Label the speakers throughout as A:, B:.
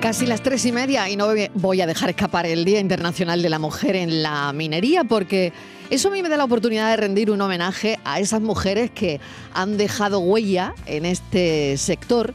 A: Casi las tres y media y no voy a dejar escapar el Día Internacional de la Mujer en la Minería porque eso a mí me da la oportunidad de rendir un homenaje a esas mujeres que han dejado huella en este sector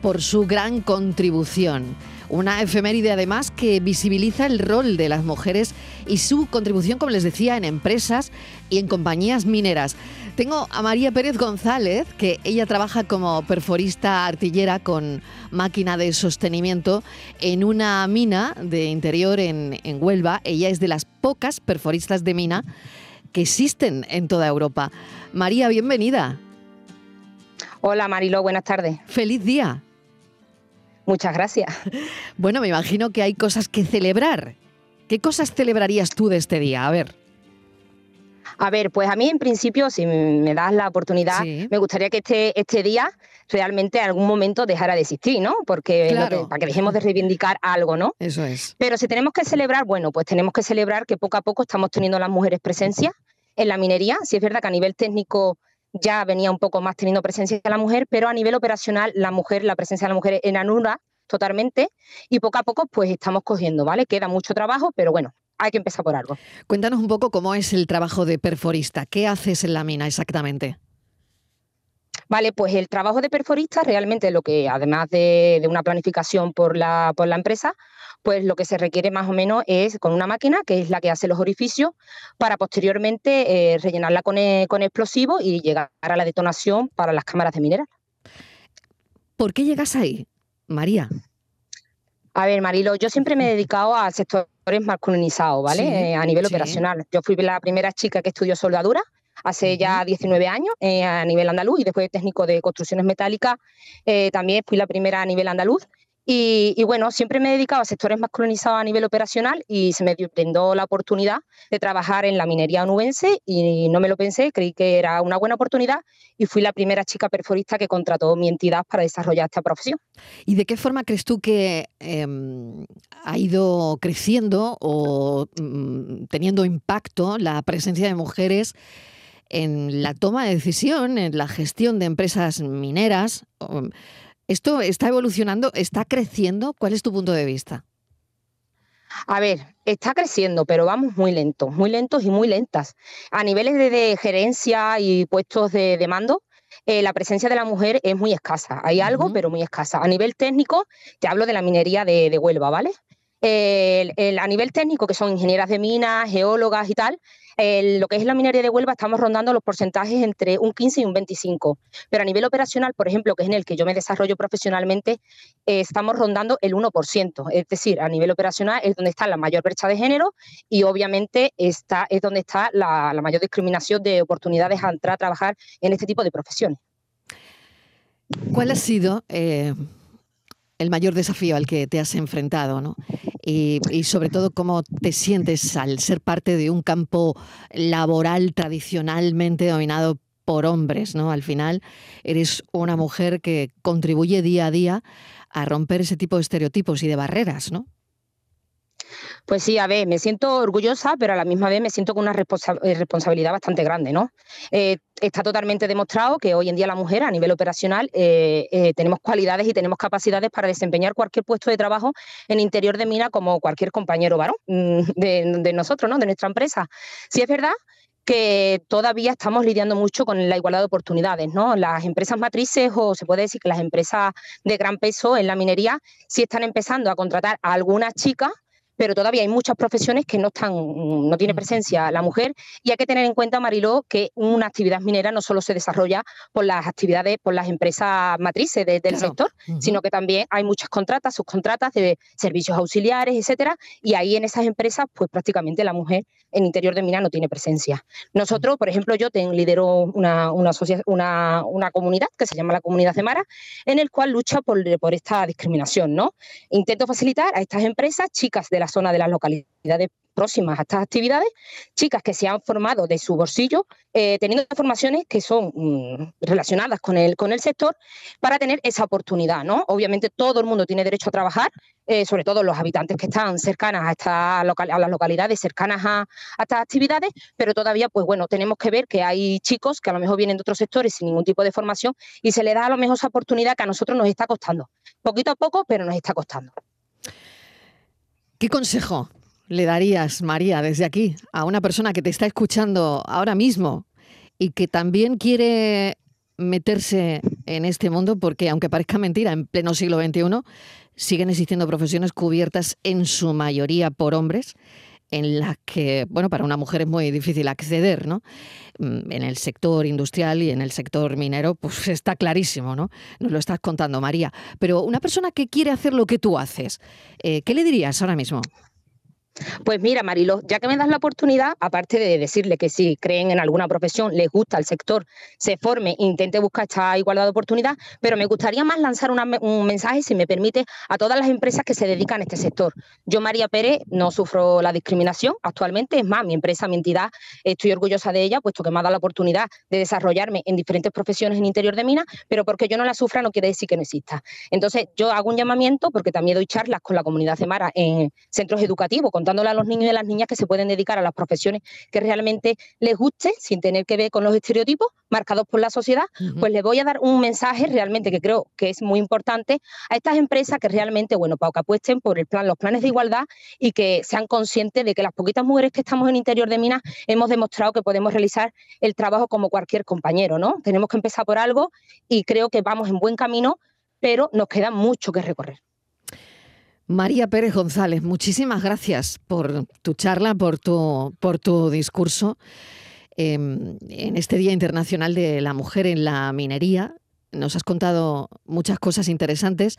A: por su gran contribución. Una efeméride además que visibiliza el rol de las mujeres y su contribución, como les decía, en empresas y en compañías mineras. Tengo a María Pérez González, que ella trabaja como perforista artillera con máquina de sostenimiento en una mina de interior en, en Huelva. Ella es de las pocas perforistas de mina que existen en toda Europa. María, bienvenida.
B: Hola Marilo, buenas tardes.
A: Feliz día.
B: Muchas gracias.
A: Bueno, me imagino que hay cosas que celebrar. ¿Qué cosas celebrarías tú de este día? A ver.
B: A ver, pues a mí en principio, si me das la oportunidad, me gustaría que este, este día realmente en algún momento dejara de existir, ¿no? Porque para que dejemos de reivindicar algo, ¿no?
A: Eso es.
B: Pero si tenemos que celebrar, bueno, pues tenemos que celebrar que poco a poco estamos teniendo las mujeres presencia en la minería. Si es verdad que a nivel técnico ya venía un poco más teniendo presencia la mujer, pero a nivel operacional la mujer, la presencia de la mujer en anula totalmente y poco a poco pues estamos cogiendo, ¿vale? Queda mucho trabajo, pero bueno, hay que empezar por algo.
A: Cuéntanos un poco cómo es el trabajo de perforista, ¿qué haces en la mina exactamente?
B: Vale, pues el trabajo de perforista realmente lo que, además de, una planificación por la, por la empresa, pues lo que se requiere más o menos es con una máquina, que es la que hace los orificios, para posteriormente eh, rellenarla con, e, con explosivos y llegar a la detonación para las cámaras de mineral.
A: ¿Por qué llegas ahí, María?
B: A ver, Marilo, yo siempre me he dedicado a sectores masculinizados, ¿vale? Eh, a nivel operacional. Yo fui la primera chica que estudió soldadura hace ya 19 años eh, a nivel andaluz y después de técnico de construcciones metálicas también fui la primera a nivel andaluz y, bueno, siempre me he dedicado a sectores más colonizados a nivel operacional y se me brindó la oportunidad de trabajar en la minería onubense y no me lo pensé, creí que era una buena oportunidad y fui la primera chica perforista que contrató mi entidad para desarrollar esta profesión.
A: ¿Y de qué forma crees tú que em, ha ido creciendo o mm, teniendo impacto la presencia de mujeres? en la toma de decisión, en la gestión de empresas mineras. ¿Esto está evolucionando? ¿Está creciendo? ¿Cuál es tu punto de vista?
B: A ver, está creciendo, pero vamos muy lentos, muy lentos y muy lentas. A niveles de, gerencia y puestos de, mando, eh, la presencia de la mujer es muy escasa. Hay algo, pero muy escasa. A nivel técnico, te hablo de la minería de, Huelva, ¿vale? A nivel técnico, que son ingenieras de minas, geólogas y tal, lo que es la minería de Huelva estamos rondando los porcentajes entre un 15 y un 25, pero a nivel operacional, por ejemplo, que es en el que yo me desarrollo profesionalmente, eh, estamos rondando el 1%, es decir, a nivel operacional es donde está la mayor brecha de género y obviamente está, es donde está la, mayor discriminación de oportunidades a entrar a trabajar en este tipo de profesiones.
A: ¿Cuál ha sido eh, el mayor desafío al que te has enfrentado? ¿no? Y, sobre todo cómo te sientes al ser parte de un campo laboral tradicionalmente dominado por hombres, ¿no? Al final eres una mujer que contribuye día a día a romper ese tipo de estereotipos y de barreras, ¿no?
B: Pues sí, a ver, me siento orgullosa, pero a la misma vez me siento con una eh, responsabilidad bastante grande, ¿no? Eh, está totalmente demostrado que hoy en día la mujer a nivel operacional eh, tenemos cualidades y tenemos capacidades para desempeñar cualquier puesto de trabajo en interior de mina como cualquier compañero varón mm, de, nosotros, ¿no? De nuestra empresa. Sí es verdad que todavía estamos lidiando mucho con la igualdad de oportunidades, ¿no? Las empresas matrices o se puede decir que las empresas de gran peso en la minería sí están empezando a contratar a algunas chicas pero todavía hay muchas profesiones que no están, no tiene presencia la mujer y hay que tener en cuenta, Mariló, que una actividad minera no solo se desarrolla por las actividades, por las empresas matrices del sector, sino que también hay muchas contratas, subcontratas de servicios auxiliares, etcétera, y ahí en esas empresas, pues prácticamente la mujer en interior de mina no tiene presencia. Nosotros, por ejemplo, yo tengo, lidero una, una, una, una, comunidad que se llama la Comunidad de Mara, en el cual lucha por, por esta discriminación, ¿no? Intento facilitar a estas empresas, chicas de la zona de las localidades próximas a estas actividades, chicas que se han formado de su bolsillo, eh, teniendo formaciones que son mm, relacionadas con el, con el sector, para tener esa oportunidad. ¿no? Obviamente todo el mundo tiene derecho a trabajar, eh, sobre todo los habitantes que están cercanas a, esta a las localidades cercanas a, a, estas actividades, pero todavía, pues bueno, tenemos que ver que hay chicos que a lo mejor vienen de otros sectores sin ningún tipo de formación y se les da a lo mejor esa oportunidad que a nosotros nos está costando. Poquito a poco, pero nos está costando.
A: ¿Qué consejo le darías, María, desde aquí, a una persona que te está escuchando ahora mismo y que también quiere meterse en este mundo? Porque aunque parezca mentira, en pleno siglo XXI siguen existiendo profesiones cubiertas en su mayoría por hombres en las que, bueno, para una mujer es muy difícil acceder, ¿no? Mm, en el sector industrial y en el sector minero, pues está clarísimo, ¿no? Nos lo estás contando, María. Pero una persona que quiere hacer lo que tú haces, eh, ¿qué le dirías ahora mismo?
B: Pues mira, Marilo, ya que me das la oportunidad, aparte de decirle que si creen en alguna profesión, les gusta el sector, se forme, intente buscar esta igualdad de oportunidad, pero me gustaría más lanzar un mensaje, si me permite, a todas las empresas que se dedican a este sector. Yo, María Pérez, no sufro la discriminación actualmente, es más, mi empresa, mi entidad, estoy orgullosa de ella, puesto que me ha dado la oportunidad de desarrollarme en diferentes profesiones en interior de mina, pero porque yo no la sufra no quiere decir que no exista. Entonces, yo hago un llamamiento, porque también doy charlas con la comunidad de Mara en centros educativos, contándole a los niños y las niñas que se pueden dedicar a las profesiones que realmente les guste, sin tener que ver con los estereotipos marcados por la sociedad, pues les voy a dar un mensaje realmente que creo que es muy importante a estas empresas que realmente, bueno, para que apuesten por el plan, los planes de igualdad y que sean conscientes de que las poquitas mujeres que estamos en interior de minas hemos demostrado que podemos realizar el trabajo como cualquier compañero, ¿no? Tenemos que empezar por algo y creo que vamos en buen camino, pero nos queda mucho que recorrer.
A: María Pérez González, muchísimas gracias por tu charla, por tu, por tu discurso em, en este Día Internacional de la Mujer en la Minería. Nos has contado muchas cosas interesantes.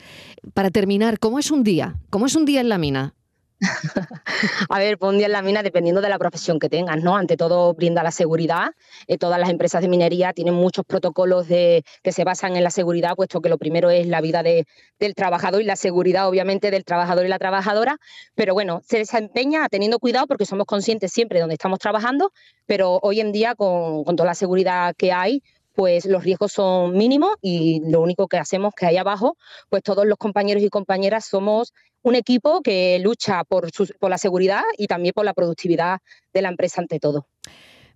A: Para terminar, ¿cómo es un día? ¿Cómo es un día en la mina?
B: a ver, un día en la mina dependiendo de la profesión que tengas, ¿no? Ante todo brinda la seguridad. Eh, todas las empresas de minería tienen muchos protocolos de, que se basan en la seguridad, puesto que lo primero es la vida del trabajador y la seguridad, obviamente, del trabajador y la trabajadora. Pero bueno, se desempeña teniendo cuidado porque somos conscientes siempre de dónde estamos trabajando, pero hoy en día con, con toda la seguridad que hay, pues los riesgos son mínimos y lo único que hacemos que ahí abajo, pues todos los compañeros y compañeras somos un equipo que lucha por, por la seguridad y también por la productividad de la empresa ante todo.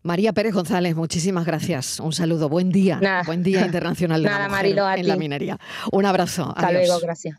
A: María Pérez González, muchísimas gracias. Un saludo, buen día. Buen día internacional de la mujer en la minería. Un abrazo.
B: Hasta luego, gracias.